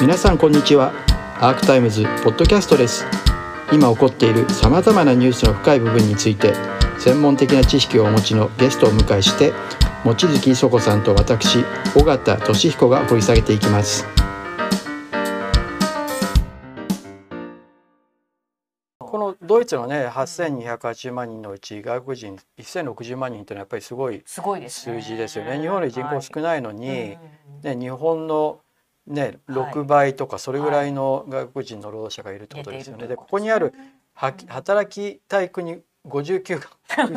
皆さんこんにちは。アークタイムズポッドキャストです。今起こっているさまざまなニュースの深い部分について専門的な知識をお持ちのゲストをお迎えして望月磯子さんと私尾形俊彦が掘り下げていきます。このドイツのね8280万人のうち外国人1060万人というのはやっぱりすごいすごいですね。数字ですよね。日本より人口少ないのに、はいね、日本のね6倍とかそれぐらいの外国人の労働者がいるってことですよね。でここにあるは働きたい国59か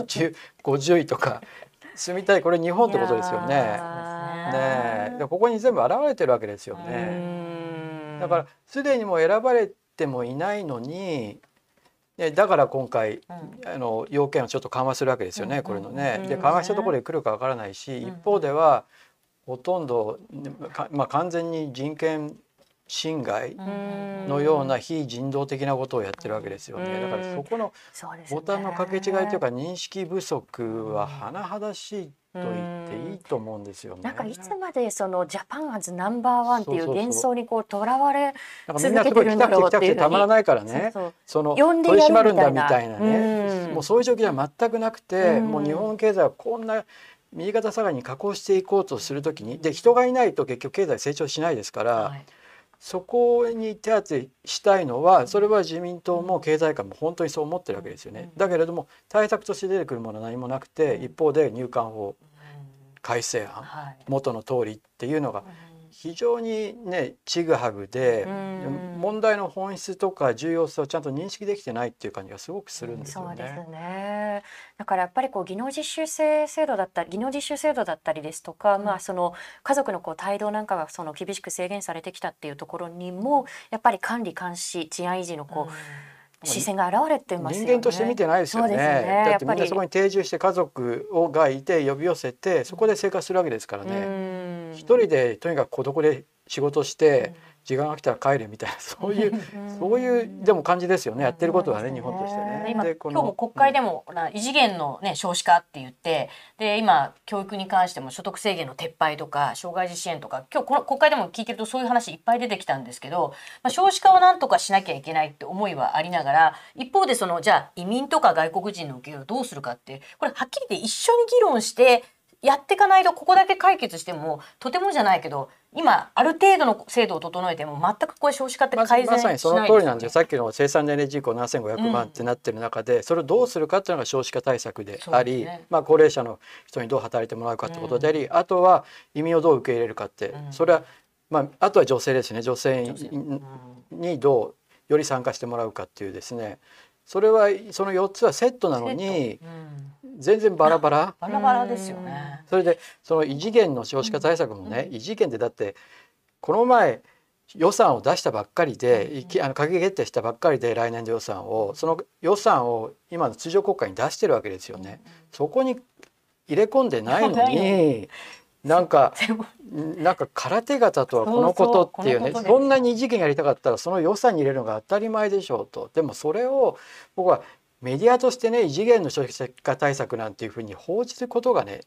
中50位とか 住みたいこれ日本ってことですよいね。ね。でここに全部現れてるわけですようね。ん。だからすでにもう選ばれてもいないのに、ね、だから今回うん。あの要件をちょっと緩和するわけですよね、うんこれのね。うんで緩和したところで来るかわからないし、うん。一方ではほとんど、まあ、完全に人権侵害うん。のような非人道的なことをやってるわけですよね。うん。だからそこのボタンの掛け違いというか認識不足は甚だしいと言っていいと思うんですよね。なんかいつまでそのジャパンアズナンバーワンっていう幻想にこうとらわれなんかみんなすごい来たくて来たくてたまらないからね。その呼んで取り締まるんだみみたいなね、うん。もうそういう状況は全くなくて、うん。もう日本経済はこんな右肩下がりに下降していこうとするときにで人がいないと結局経済成長しないですから、はい。そこに手当てしたいのはそれは自民党も経済界も本当にそう思ってるわけですよね。だけれども対策として出てくるものは何もなくて一方で入管法改正案はい。元の通りっていうのが非常にねちぐはぐで、うん問題の本質とか重要性をちゃんと認識できてないっていう感じがすごくするんですよそうですね。ね。だからやっぱりこう技能実習生制度だったり技能実習制度だったりですとか、まあその家族のこう帯同なんかがその厳しく制限されてきたっていうところにもやっぱり管理監視治安維持のこう、視線が現れてますよね。人間として見てないですよね。ねだってみんやっぱりなそこに定住して家族をがいて呼び寄せてそこで生活するわけですからね。ね一人でとにかく孤独で仕事して時間が来たら帰れみたいな そういうそういうでも感じですよね。やってることはね日本としてね。今今日も国会でも、な異次元の、ね、少子化って言ってで今教育に関しても所得制限の撤廃とか障害児支援とか今日この国会でも聞いてるとそういう話いっぱい出てきたんですけど、まあ、少子化をなんとかしなきゃいけないって思いはありながら一方でそのじゃあ移民とか外国人の受け入れをどうするかってこれはっきり言って一緒に議論してやっていかないとここだけ解決してもとてもじゃないけど今ある程度の制度を整えても全くこれ少子化ってま改善しないまさにその通りなんです。よさっきの生産年齢人口7500万ってなってる中で、それをどうするかっていうのが少子化対策であり、ね。まあ、高齢者の人にどう働いてもらうかってことであり、あとは移民をどう受け入れるかって、うん。それは、まあ、あとは女性ですね。女性にどうより参加してもらうかっていうですねそれはその4つはセットなのにうん。全然バラバラ。バラバラですよね。それでその異次元の少子化対策もね、異次元ってだってこの前予算を出したばっかりで、いきあの閣議決定したばっかりで来年度予算をその予算を今の通常国会に出してるわけですよね。そこに入れ込んでないのに なんか なんか空手形とはこのことっていうねそんなに異次元やりたかったらその予算に入れるのが当たり前でしょうと。でもそれを僕はメディアとしてね異次元の少子化対策なんていうふうに報じることがね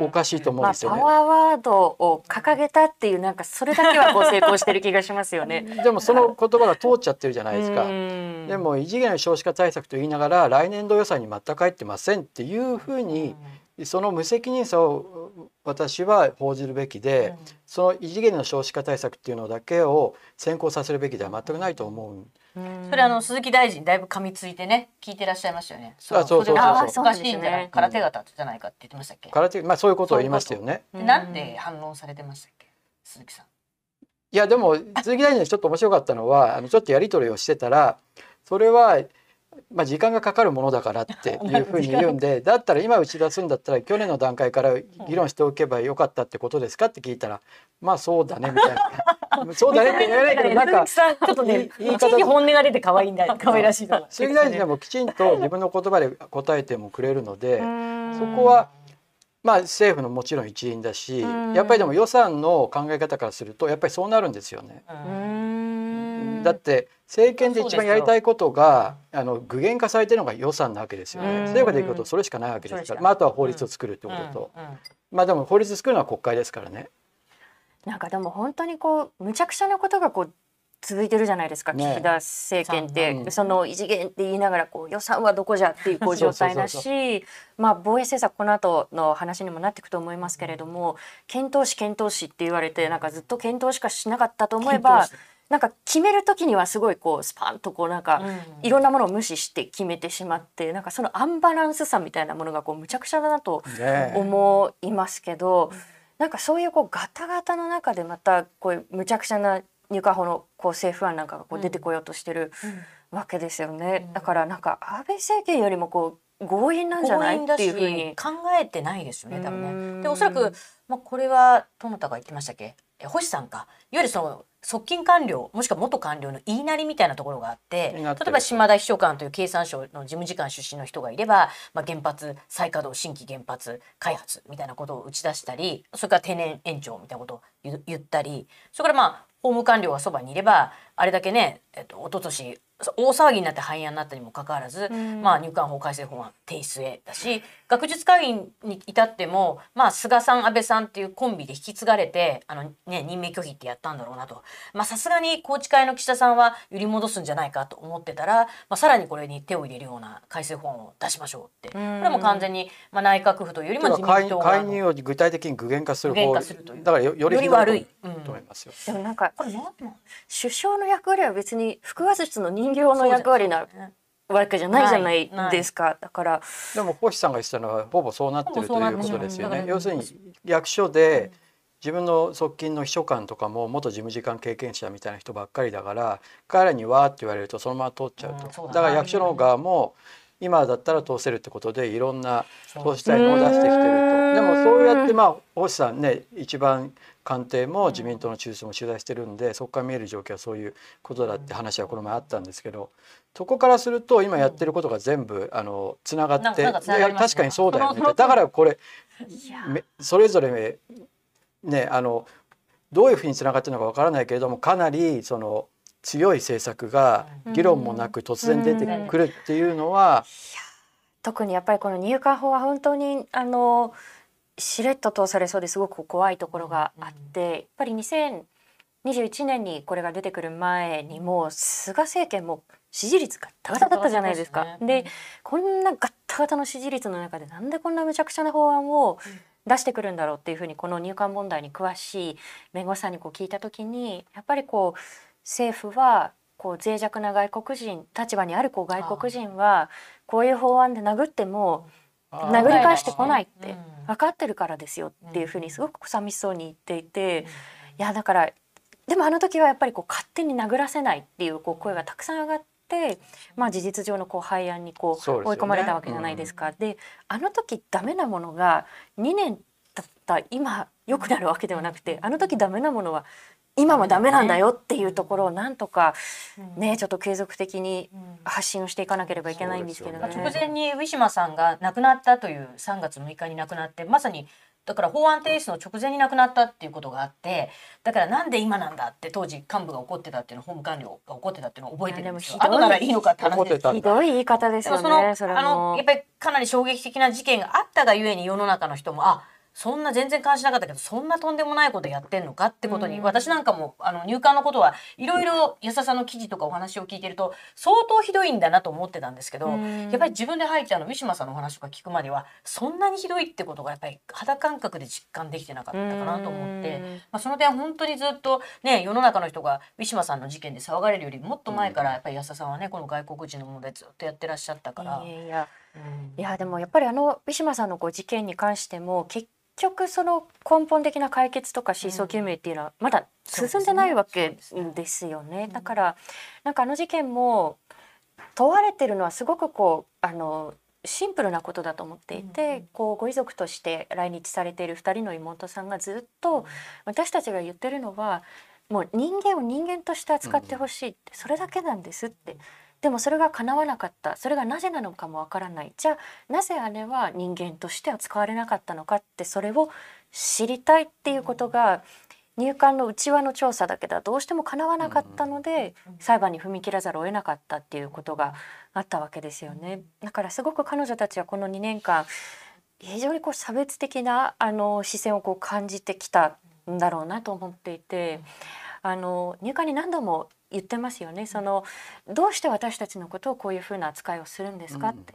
おかしいと思うんまあ、ですよね。パワーワードを掲げたっていうなんかそれだけはこう成功してる気がしますよね。でもその言葉が通っちゃってるじゃないですか。うん。でも異次元の少子化対策と言いながら来年度予算に全く入ってませんっていうふうにその無責任さを私は報じるべきで、その異次元の少子化対策っていうのだけを先行させるべきでは全くないと思う。それあの鈴木大臣だいぶ噛みついてね聞いてらっしゃいましたよね。あそうそうそうそうれはあそうおかしいんじゃない、空手形じゃないかって言ってましたっけ？空手まあそういうことを言いましたよね。でなんで反論されてましたっけ？鈴木さん。いやでも鈴木大臣のちょっと面白かったのはあのちょっとやり取りをしてたらそれはまあ時間がかかるものだからって いうふうに言うんでだったら今打ち出すんだったら去年の段階から議論しておけばよかったってことですかって聞いたらまあそうだねみたいな。そうだねって言わないけどなんかちょっとね一時本音が出て可愛いんだ可愛らしいの。鈴木大臣でもきちんと自分の言葉で答えてもくれるのでそこはまあ政府のもちろん一員だしやっぱりでも予算の考え方からするとやっぱりそうなるんですよね。うんだって政権で一番やりたいことがあの具現化されてるのが予算なわけですよね。うん。政府でいくとそれしかないわけですから、まあ、あとは法律を作るってこと。と、まあでも法律作るのは国会ですからね。なんかでも本当にこうむちゃくちゃなことがこう続いてるじゃないですか、ね。岸田政権って、う。ん。その異次元って言いながらこう予算はどこじゃっていうこう状態だし まあ防衛政策この後の話にもなっていくと思いますけれども検討し検討しって言われてなんかずっと検討しかしなかったと思えばなんか決める時にはすごいこうスパンとこうなんか、うん。いろんなものを無視して決めてしまってなんかそのアンバランスさみたいなものがこうむちゃくちゃだなとね思いますけど、なんかそういうこうガタガタの中でまたこういうむちゃくちゃな入管法のこう政府案なんかがこう出てこようとしてるわけですよね。うん。だからなんか安倍政権よりもこう強引なんじゃない？っていうふうに。考えてないですよね多分うん。ね。でおそらく、まあ、これは友田が言ってましたっけ？え星さんか。いわゆるその側近官僚もしくは元官僚の言いなりみたいなところがあって例えば島田秘書官という経産省の事務次官出身の人がいれば、まあ、原発再稼働新規原発開発みたいなことを打ち出したりそれから定年延長みたいなことを言言ったりそれからまあ法務官僚がそばにいればあれだけね、えっと、一昨年大騒ぎになって廃案になったにもかかわらず、ん。まあ、入管法改正法案提出へだし学術会議に至っても、まあ、菅さん安倍さんっていうコンビで引き継がれてあの、ね、任命拒否ってやったんだろうなと。まあさすがに宏池会の岸田さんは揺り戻すんじゃないかと思ってたら、まあ、さらにこれに手を入れるような改正法案を出しましょうって。これはもう完全に、まあ、内閣府というよりも自民党が。介入を具体的に具現化する方だからよより悪い。うんますよ。でもなんかこれな首相の役割は別に腹話術の人形の役割なわけじゃないじゃないですか。だからでも星さんが言ってたのはほぼそうなってるということですよね。要するに役所で自分の側近の秘書官とかも元事務次官経験者みたいな人ばっかりだから彼らにわーって言われるとそのまま通っちゃうと、うんそうだなだから役所の側も今だったら通せるってことでいろんな通したいのを出してきてると。でもそうやってまあ星さんね一番官邸も自民党の中枢も取材してるんでそこから見える状況はそういうことだって話はこの前あったんですけどそこからすると今やってることが全部あのつながって、確かにそうだよね。だからこれそれぞれねあのどういうふうにつながってるのかわからないけれどもかなりその強い政策が議論もなく突然出てくるっていうのは、特にやっぱりこの入管法は本当にあのしれっと通されそうですごく怖いところがあって、やっぱり2021年にこれが出てくる前にもう菅政権も支持率がガタガタだったじゃないですか。でこんなガッタガタの支持率の中でなんでこんなむちゃくちゃな法案を出してくるんだろうっていうふうにこの入管問題に詳しい弁護士さんにこう聞いた時にやっぱりこう政府はこう脆弱な外国人立場にあるこう外国人はこういう法案で殴ってもあー殴り返してこないってうん。分かってるからですよっていうふうにすごく寂しそうに言っていていやだからでもあの時はやっぱりこう勝手に殴らせないっていうこう声がたくさん上がって、まあ、事実上のこう廃案にこう追い込まれたわけじゃないですか。であの時ダメなものが2年経った今良くなるわけではなくてあの時ダメなものは今もダメなんだよっていうところをなんとかねちょっと継続的に発信をしていかなければいけないんですけどそうですよね。直前にウィシュマさんが亡くなったという3月6日に亡くなってまさにだから法案提出の直前に亡くなったっていうことがあってだからなんで今なんだって当時幹部が怒ってたっていうの法務官僚が怒ってたっていうのを覚えてるんですよ。後ならいいのかって話でひどい言い方ですよね。それあのもやっぱりかなり衝撃的な事件があったがゆえに世の中の人もあそんな全然関心なかったけどそんなとんでもないことやってんのかってことに、うん私なんかもあの入管のことはいろいろ安田さんの記事とかお話を聞いてると相当ひどいんだなと思ってたんですけど、うんやっぱり自分で入っちゃうのウィシュマさんのお話とか聞くまではそんなにひどいってことがやっぱり肌感覚で実感できてなかったかなと思って。うんまあ、その点本当にずっとね世の中の人がウィシュマさんの事件で騒がれるよりもっと前からやっぱり安田さんはねこの外国人の問題ずっとやってらっしゃったから。いやいやうんいやでもやっぱりあのウィシュマさんのこう事件に関しても結局その根本的な解決とか真相究明っていうのはまだ進んでないわけですよね。だからなんかあの事件も問われてるのはすごくこうあのシンプルなことだと思っていて、うんうん。こうご遺族として来日されている2人の妹さんがずっと私たちが言ってるのはもう人間を人間として扱ってほしいって、それだけなんですってでもそれが叶わなかったそれがなぜなのかもわからないじゃあなぜ姉は人間として扱われなかったのかってそれを知りたいっていうことが入管の内輪の調査だけではどうしても叶わなかったので裁判に踏み切らざるを得なかったっていうことがあったわけですよね。だからすごく彼女たちはこの2年間非常にこう差別的なあの視線をこう感じてきたんだろうなと思っていて、あの入管に何度も言ってますよね。そのどうして私たちのことをこういうふうな扱いをするんですかって。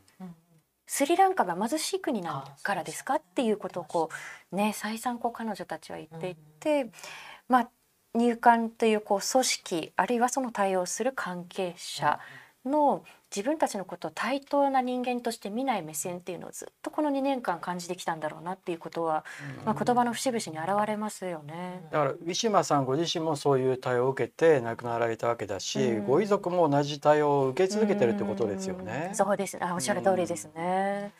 スリランカが貧しい国なからですかっていうことをこうね再三こう彼女たちは言っていて、まあ入管というこう組織あるいはその対応する関係者の自分たちのことを対等な人間として見ない目線っていうのをずっとこの2年間感じてきたんだろうなっていうことは、まあ、言葉の節々に現れますよね。だからウィシュマさんご自身もそういう対応を受けて亡くなられたわけだし、うんご遺族も同じ対応を受け続けてるってことですよねうん。そうですあおっしゃる通りですね。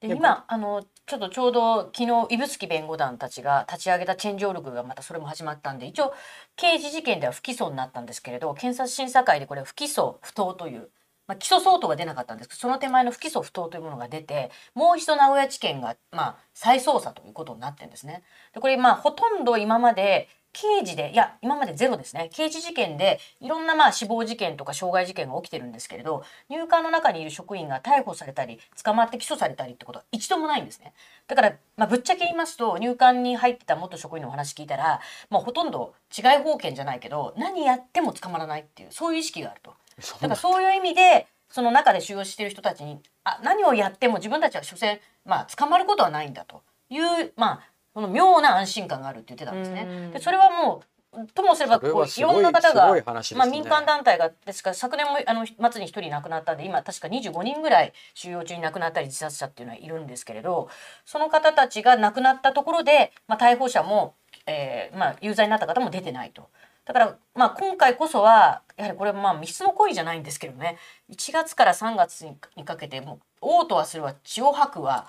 でで今あのちょっとちょうど昨日指宿弁護団たちが立ち上げたチェンジオルグがまたそれも始まったんで一応刑事事件では不起訴になったんですけれど検察審査会でこれ不起訴不当という、まあ、起訴相当が出なかったんですけどその手前の不起訴不当というものが出てもう一度名古屋地検が、まあ、再捜査ということになってるんですね。でこれまあほとんど今まで刑事でいや今までゼロですね刑事事件でいろんなまあ死亡事件とか傷害事件が起きてるんですけれど入管の中にいる職員が逮捕されたり捕まって起訴されたりってことは一度もないんですねだから、まあ、ぶっちゃけ言いますと入管に入ってた元職員のお話聞いたら、まあ、ほとんど違い保険じゃないけど何やっても捕まらないっていうそういう意識があると。そうだからそういう意味でその中で収容している人たちにあ何をやっても自分たちは所詮、まあ、捕まることはないんだという、まあ、その妙な安心感があるって言ってたんですね。うんでそれはもうともすればこういろんな方がねまあ、民間団体がですから昨年もあの末に1人亡くなったんで今確か25人ぐらい収容中に亡くなったり自殺者っていうのはいるんですけれどその方たちが亡くなったところで、まあ、逮捕者も、えーまあ、有罪になった方も出てないと。だから、まあ、今回こそはやはりこれまあ密室の行為じゃないんですけどね。1月から3月にかけてもう嘔吐はするわ。血を吐くわ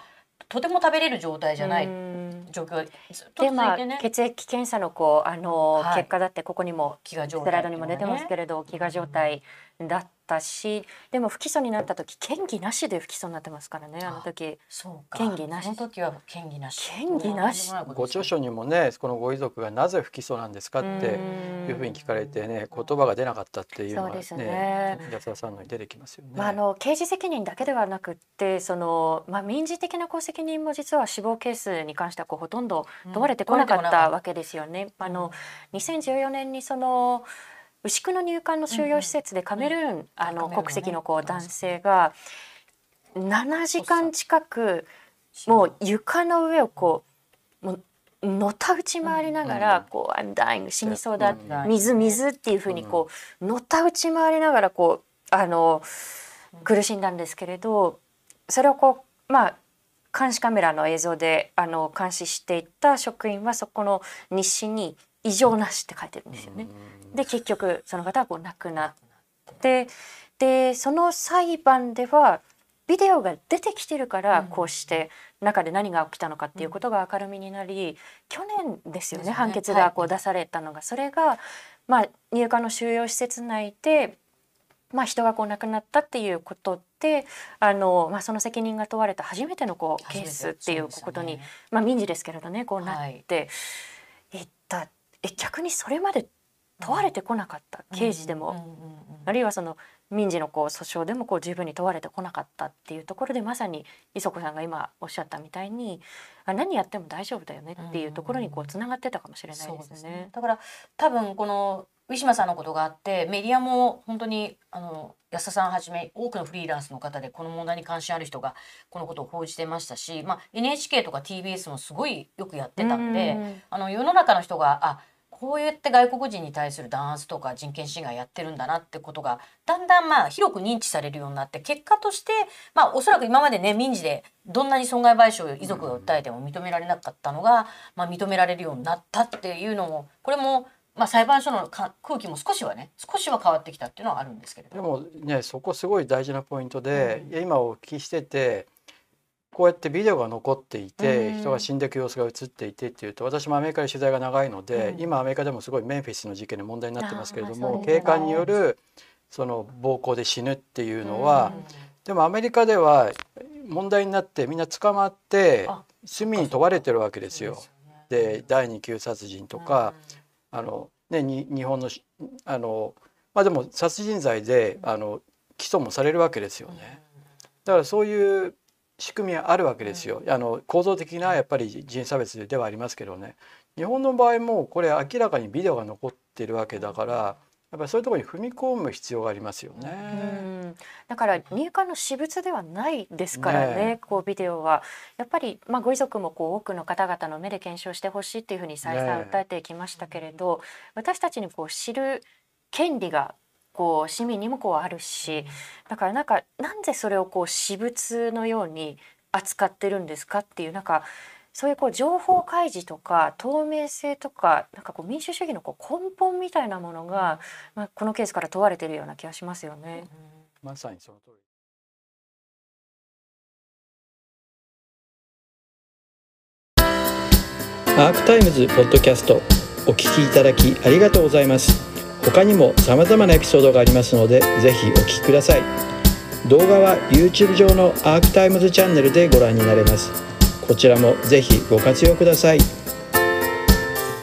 とても食べれる状態じゃないうん。状況。がずっとでまあ続いてね。血液検査のこうあの、はい。結果だってここにもスライドにも出てますけれれど飢餓状態だったしでも不起訴になった時嫌疑なしで不起訴になってますからねあの時。そうか。嫌疑なし。その時は嫌疑なし。嫌疑なし。ご著書にもねこのご遺族がなぜ不起訴なんですかっていうふうに聞かれてね言葉が出なかったっていうのはそうですね。ね安田さんのに出てきますよね。まあ、あの刑事責任だけではなくってその、まあ、民事的なこう責任も実は死亡ケースに関してはこうほとんど問われてこなかったわけですよね。あの2014年にその牛久の入管の収容施設でカメルーン、あのカメルーンのね。国籍のこう男性が7時間近くもう床の上をこうもうのたうち回りながら、こう「I'm dying 死にそうだ、うん。水水」っていうふうにこうのたうち回りながらこうあの苦しんだんですけれどそれをこうまあ監視カメラの映像であの監視していた職員はそこの日誌に「異常なし」って書いてるんですよね。で結局その方はこう亡くなってでその裁判ではビデオが出てきてるからうん。こうして中で何が起きたのかっていうことが明るみになり去年ですよね判決はい。がこう出されたのが。それがまあ入管の収容施設内でまあ人がこう亡くなったっていうことであの、まあ、その責任が問われた初めてのこうケースっていうことに、まあ民事ですけれどねこうなってい。った、え逆にそれまで問われてこなかった、刑事でも、あるいはその民事のこう訴訟でもこう十分に問われてこなかったっていうところでまさに磯子さんが今おっしゃったみたいにあ何やっても大丈夫だよねっていうところにこうつながってたかもしれないですね。だから多分このウィシュマさんのことがあってメディアも本当にあの安田さんはじめ多くのフリーランスの方でこの問題に関心ある人がこのことを報じてましたし、まあ、NHK とか TBS もすごいよくやってたんで、うん。あの世の中の人があこうやって外国人に対する弾圧とか人権侵害やってるんだなってことがだんだんまあ広く認知されるようになって結果としてまあおそらく今までね民事でどんなに損害賠償を遺族が訴えても認められなかったのが、まあ、認められるようになったっていうのもこれも、まあ、裁判所のか空気も少しはね少しは変わってきたっていうのはあるんですけれどでもねそこすごい大事なポイントで、いや今お聞きしててこうやってビデオが残っていて、うん。人が死んでいく様子が映っていてっていうと私もアメリカで取材が長いので、うん。今アメリカでもすごいメンフィスの事件で問題になってますけれども、警官によるその暴行で死ぬっていうのは、うん。でもアメリカでは問題になってみんな捕まってあ罪に問われてるわけですよ。ねで第二級殺人とか、あのねに日本のしあのまあでも殺人罪であの起訴もされるわけですよね。だからそういう仕組みはあるわけですよ。あの構造的なやっぱり人種差別ではありますけどね。日本の場合もこれ明らかにビデオが残ってるわけだからやっぱりそういうところに踏み込む必要がありますよね。うん。だから入管の私物ではないですからねねこうビデオは。やっぱり、まあ、ご遺族もこう多くの方々の目で検証してほしいっていうふうに再三ね訴えてきましたけれど、私たちにこう知る権利がこう市民にもこうあるしだからなんかなんでそれをこう私物のように扱ってるんですかっていうなんかそういうこう情報開示とか透明性とかなんかこう民主主義のこう根本みたいなものが、まあ、このケースから問われてるような気がしますよね。まさにその通り。アークタイムズポッドキャストお聞きいただきありがとうございます他にも様々なエピソードがありますのでぜひお聴きください。動画は YouTube 上のアークタイムズチャンネルでご覧になれます。こちらもぜひご活用ください。